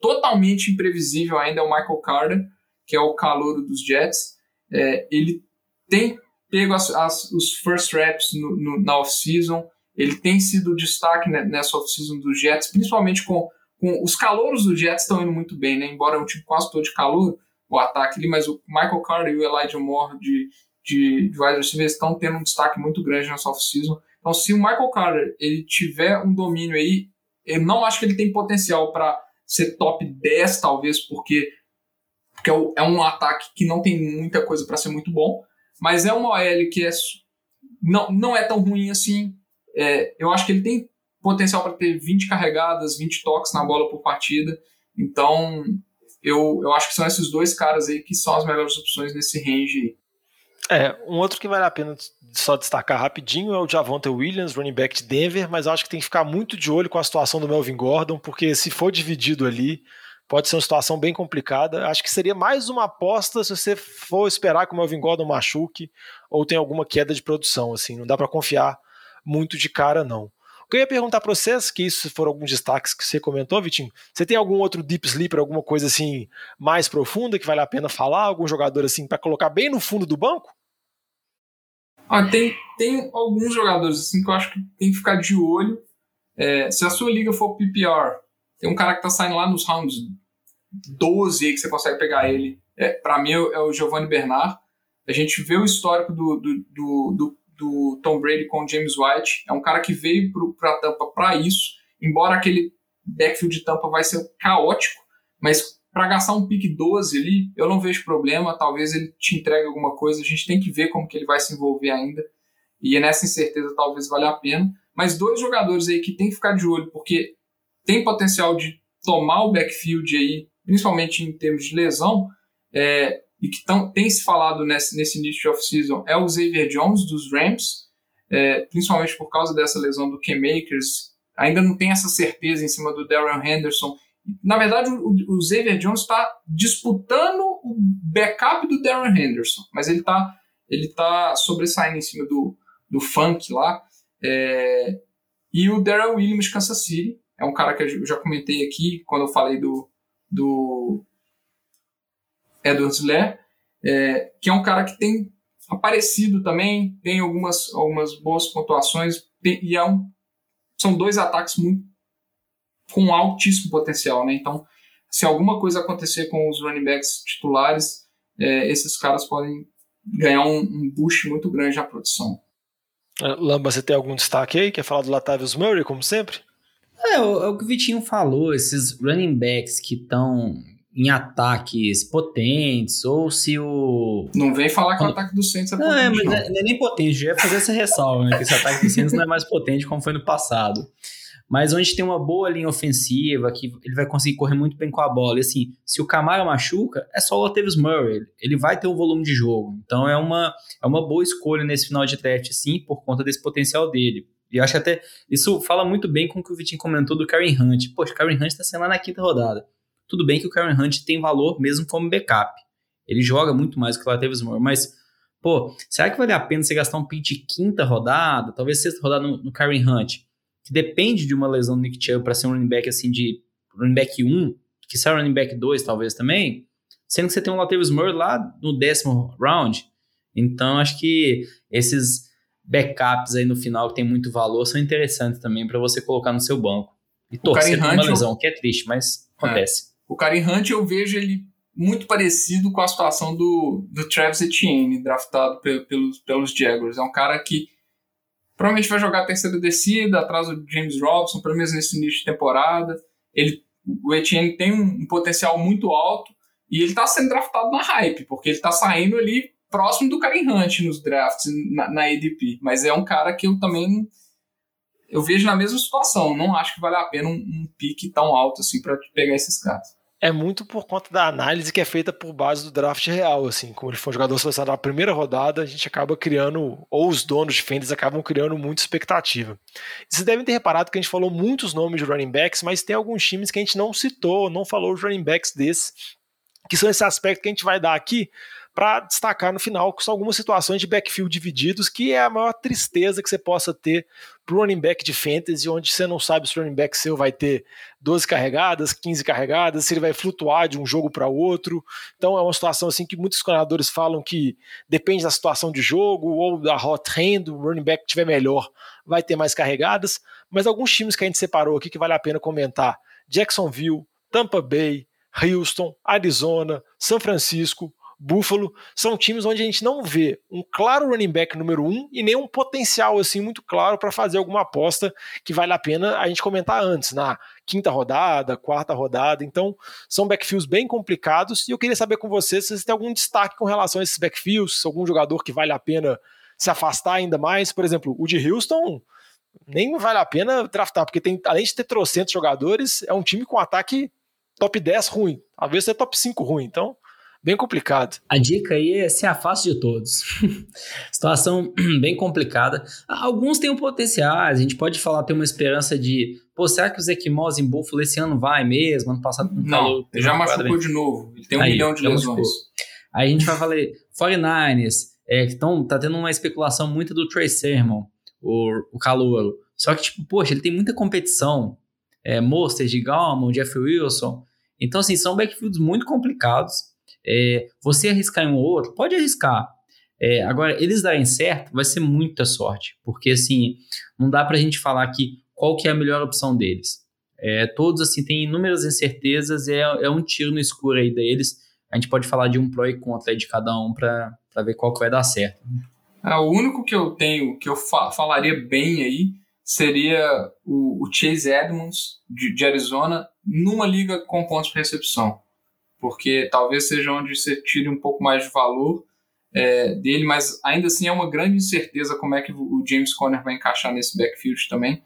totalmente imprevisível ainda, é o Michael Carter, que é o calouro dos Jets. É, ele tem pego as, as, os first reps no, no, na off-season, ele tem sido destaque nessa off-season dos Jets, principalmente com, com os calouros dos Jets estão indo muito bem, né? Embora um time quase todo de calor, o ataque ali, mas o Michael Carter e o Elijah Moore de, de, de wide receivers estão tendo um destaque muito grande nessa off-season. Então, se o Michael Carter ele tiver um domínio aí, eu não acho que ele tem potencial para ser top 10, talvez, porque, porque é, é um ataque que não tem muita coisa para ser muito bom, mas é uma OL que é, não, não é tão ruim assim. É, eu acho que ele tem potencial para ter 20 carregadas, 20 toques na bola por partida. Então, eu, eu acho que são esses dois caras aí que são as melhores opções nesse range. É, um outro que vale a pena só destacar rapidinho é o Javonte Williams, running back de Denver, mas acho que tem que ficar muito de olho com a situação do Melvin Gordon, porque se for dividido ali, pode ser uma situação bem complicada. Acho que seria mais uma aposta se você for esperar que o Melvin Gordon machuque ou tem alguma queda de produção, assim, não dá para confiar muito de cara não. Eu ia perguntar para vocês, que isso foram alguns destaques que você comentou, Vitinho, você tem algum outro deep sleeper, alguma coisa assim mais profunda que vale a pena falar, algum jogador assim para colocar bem no fundo do banco? Ah, tem, tem alguns jogadores assim que eu acho que tem que ficar de olho. É, se a sua liga for PPR, tem um cara que tá saindo lá nos rounds 12 aí que você consegue pegar ele. É, para mim é o Giovanni Bernard. A gente vê o histórico do, do, do, do, do Tom Brady com o James White. É um cara que veio para Tampa para isso. Embora aquele backfield de Tampa vai ser caótico, mas para gastar um pique 12 ali, eu não vejo problema. Talvez ele te entregue alguma coisa. A gente tem que ver como que ele vai se envolver ainda. E nessa incerteza talvez valha a pena. Mas dois jogadores aí que tem que ficar de olho, porque tem potencial de tomar o backfield aí, principalmente em termos de lesão, é, e que tão, tem se falado nesse, nesse início de off-season, é o Xavier Jones dos Rams, é, principalmente por causa dessa lesão do K-Makers. Ainda não tem essa certeza em cima do Darren Henderson na verdade, o, o Xavier Jones está disputando o backup do Darren Henderson, mas ele está ele tá sobressaindo em cima do, do funk lá. É, e o Darrell Williams de Kansas City é um cara que eu já comentei aqui quando eu falei do, do Edward Slair, é, que é um cara que tem aparecido também, tem algumas, algumas boas pontuações, tem, e é um, são dois ataques muito com altíssimo potencial, né? Então, se alguma coisa acontecer com os running backs titulares, é, esses caras podem ganhar um, um boost muito grande na produção. É, Lamba, você tem algum destaque aí? Quer falar do Latavius Murray, como sempre? É, é o que o Vitinho falou, esses running backs que estão em ataques potentes, ou se o. Não vem falar que o ataque do Saints é potente. Não, é, mas não. É, é nem potente, já ia fazer essa ressalva, né? Que esse ataque do Saints não é mais potente como foi no passado mas onde tem uma boa linha ofensiva, que ele vai conseguir correr muito bem com a bola. E assim, se o Camara machuca, é só o Latavius Murray, ele vai ter o um volume de jogo. Então é uma, é uma boa escolha nesse final de draft, sim, por conta desse potencial dele. E acho que até isso fala muito bem com o que o Vitinho comentou do Karen Hunt. Poxa, o Karen Hunt está sendo lá na quinta rodada. Tudo bem que o Karen Hunt tem valor mesmo como backup. Ele joga muito mais que o Latavius Murray, mas pô, será que vale a pena você gastar um pick de quinta rodada, talvez sexta rodada no, no Karen Hunt? que depende de uma lesão do Nick Chubb para ser um running back assim de running back 1, que sai running back 2 talvez também, sendo que você tem um Latavius Murray lá no décimo round. Então acho que esses backups aí no final que tem muito valor são interessantes também para você colocar no seu banco. E torcer por uma lesão, eu... que é triste, mas acontece. É. O Karim Hunt eu vejo ele muito parecido com a situação do, do Travis Etienne, draftado pelos, pelos Jaguars. É um cara que Provavelmente vai jogar a terceira descida, atrás do James Robson, pelo menos nesse início de temporada. Ele, o Etienne tem um, um potencial muito alto e ele está sendo draftado na hype, porque ele está saindo ali próximo do Karen Hunt nos drafts, na, na ADP. Mas é um cara que eu também eu vejo na mesma situação. Não acho que vale a pena um, um pique tão alto assim para pegar esses caras é muito por conta da análise que é feita por base do draft real, assim, como ele foi um jogador selecionado na primeira rodada, a gente acaba criando, ou os donos de Fenders acabam criando muita expectativa. Vocês devem ter reparado que a gente falou muitos nomes de running backs, mas tem alguns times que a gente não citou, não falou os running backs desses, que são esse aspecto que a gente vai dar aqui para destacar no final, que são algumas situações de backfield divididos, que é a maior tristeza que você possa ter para running back de fantasy, onde você não sabe se o running back seu vai ter 12 carregadas, 15 carregadas, se ele vai flutuar de um jogo para outro. Então é uma situação assim que muitos treinadores falam que depende da situação de jogo ou da hot hand, o running back tiver melhor, vai ter mais carregadas, mas alguns times que a gente separou aqui que vale a pena comentar: Jacksonville, Tampa Bay, Houston, Arizona, São Francisco, Buffalo, são times onde a gente não vê um claro running back número um e nem um potencial assim muito claro para fazer alguma aposta que vale a pena a gente comentar antes, na quinta rodada, quarta rodada. Então, são backfields bem complicados e eu queria saber com vocês se vocês têm algum destaque com relação a esses backfields, algum jogador que vale a pena se afastar ainda mais. Por exemplo, o de Houston nem vale a pena draftar, porque tem, além de ter trocentos jogadores, é um time com ataque top 10 ruim, talvez seja top 5 ruim. Então, bem complicado. A dica aí é se afaste de todos. Situação bem complicada. Alguns têm um potencial, a gente pode falar, ter uma esperança de, pô, será que o Moss em Buffalo esse ano vai mesmo? Ano passado não Não, ele já machucou de novo. Ele tem um aí, milhão de lesões. Machucou. Aí a gente vai falar 49ers, é, então tá tendo uma especulação muito do Trey Sermon, o, o calouro. Só que, tipo, poxa, ele tem muita competição. É, Mostert, Gallman, Jeffrey Wilson. Então, assim, são backfields muito complicados. É, você arriscar em um ou outro, pode arriscar. É, agora, eles darem certo, vai ser muita sorte, porque assim, não dá para a gente falar aqui qual que é a melhor opção deles. É, todos assim têm inúmeras incertezas, é, é um tiro no escuro aí deles. A gente pode falar de um pró e contra de cada um para ver qual que vai dar certo. Ah, o único que eu tenho, que eu fa falaria bem aí, seria o, o Chase Edmonds, de, de Arizona, numa liga com pontos de recepção porque talvez seja onde você tire um pouco mais de valor é, dele, mas ainda assim é uma grande incerteza como é que o James Conner vai encaixar nesse backfield também.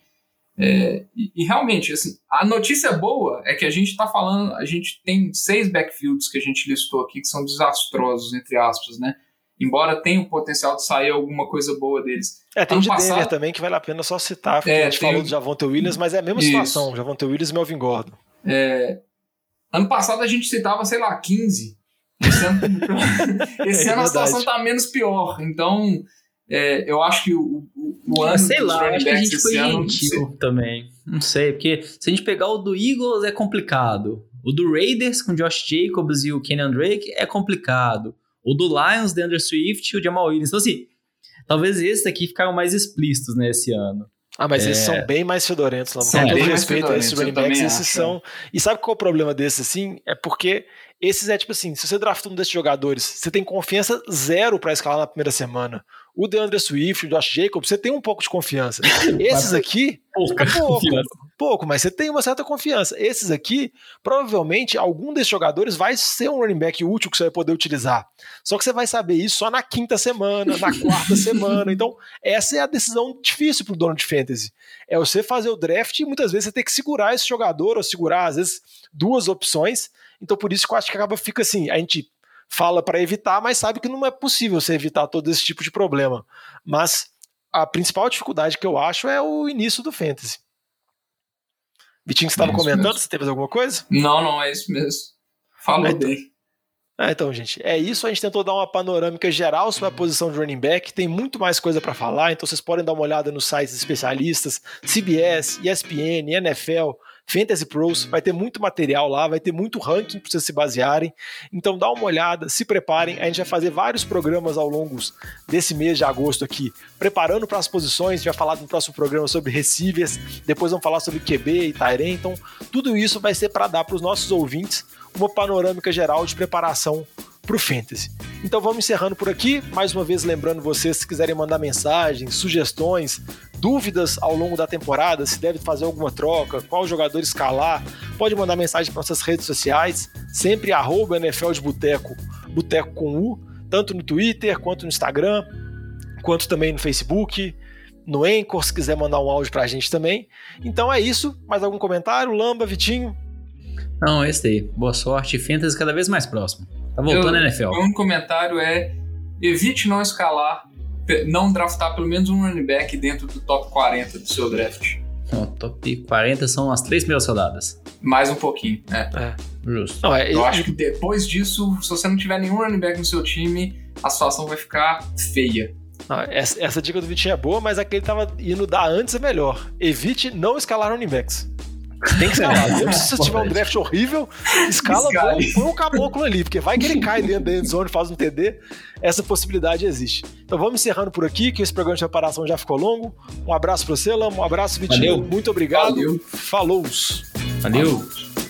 É, e, e, realmente, assim, a notícia boa é que a gente está falando, a gente tem seis backfields que a gente listou aqui que são desastrosos, entre aspas, né? Embora tenha o potencial de sair alguma coisa boa deles. É, tem o de passado, Denver também que vale a pena só citar, porque é, a gente falou do Javonte Williams, mas é a mesma isso. situação, Javonte Williams e Melvin Gordon. É, Ano passado a gente citava, sei lá, 15. Esse ano, esse é ano a situação está menos pior. Então, é, eu acho que o, o, ano. Sei lá, acho que a gente foi gentil também. Não sei, porque se a gente pegar o do Eagles é complicado. O do Raiders com Josh Jacobs e o Kenyan Drake é complicado. O do Lions, o Andrew Swift e o Jamal Williams. Então, assim, talvez esses aqui ficaram mais explícitos né, esse ano. Ah, mas é... esses são bem mais fedorentos, lá. Com todo respeito a esses running backs, esses são. E sabe qual é o problema desses, assim? É porque esses é tipo assim: se você drafta um desses jogadores, você tem confiança zero para escalar na primeira semana. O DeAndre Swift, o Josh Jacobs, você tem um pouco de confiança. Esses aqui, pouca pouco, pouco, mas você tem uma certa confiança. Esses aqui, provavelmente, algum desses jogadores vai ser um running back útil que você vai poder utilizar. Só que você vai saber isso só na quinta semana, na quarta semana. Então, essa é a decisão difícil para o dono de fantasy. É você fazer o draft e muitas vezes você tem que segurar esse jogador, ou segurar, às vezes, duas opções. Então, por isso que eu acho que acaba fica assim, a gente fala para evitar, mas sabe que não é possível você evitar todo esse tipo de problema. Mas a principal dificuldade que eu acho é o início do fantasy. Vitinho, você estava é comentando? Mesmo. Você teve alguma coisa? Não, não, é isso mesmo. Falou então, bem. É, então, gente, é isso. A gente tentou dar uma panorâmica geral sobre a posição de running back. Tem muito mais coisa para falar, então vocês podem dar uma olhada nos sites especialistas, CBS, ESPN, NFL, Fantasy Pros, vai ter muito material lá, vai ter muito ranking para vocês se basearem. Então dá uma olhada, se preparem. A gente vai fazer vários programas ao longo desse mês de agosto aqui, preparando para as posições. A gente vai falar no próximo programa sobre receivers, depois vamos falar sobre QB e Tyrant. Então, tudo isso vai ser para dar para os nossos ouvintes uma panorâmica geral de preparação para o Fantasy. Então vamos encerrando por aqui. Mais uma vez lembrando vocês, se quiserem mandar mensagens, sugestões, dúvidas ao longo da temporada, se deve fazer alguma troca, qual jogador escalar, pode mandar mensagem para nossas redes sociais, sempre arroba NFL de Boteco, Boteco com U, tanto no Twitter, quanto no Instagram, quanto também no Facebook, no Anchor, se quiser mandar um áudio para a gente também. Então é isso. Mais algum comentário? Lamba, Vitinho? Não, esse aí. Boa sorte. Fantasy cada vez mais próximo. Tá voltando Eu, NFL. Um comentário é: evite não escalar, não draftar pelo menos um running back dentro do top 40 do seu draft. top 40 são as três primeiras rodadas. Mais um pouquinho, né? É. Justo. Não, é, Eu acho que depois disso, se você não tiver nenhum running back no seu time, a situação vai ficar feia. não, essa, essa dica do Vitinho é boa, mas a que ele tava indo dar antes é melhor. Evite não escalar running backs. Tem que escalar. Mesmo se você tiver um draft horrível, escala, põe, põe um caboclo ali, porque vai que ele cai dentro da endzone e faz um TD. Essa possibilidade existe. Então vamos encerrando por aqui, que esse programa de preparação já ficou longo. Um abraço pra você, Lama. Um abraço, Vitinho. Valeu. Muito obrigado. Valeu. Falou. Valeu.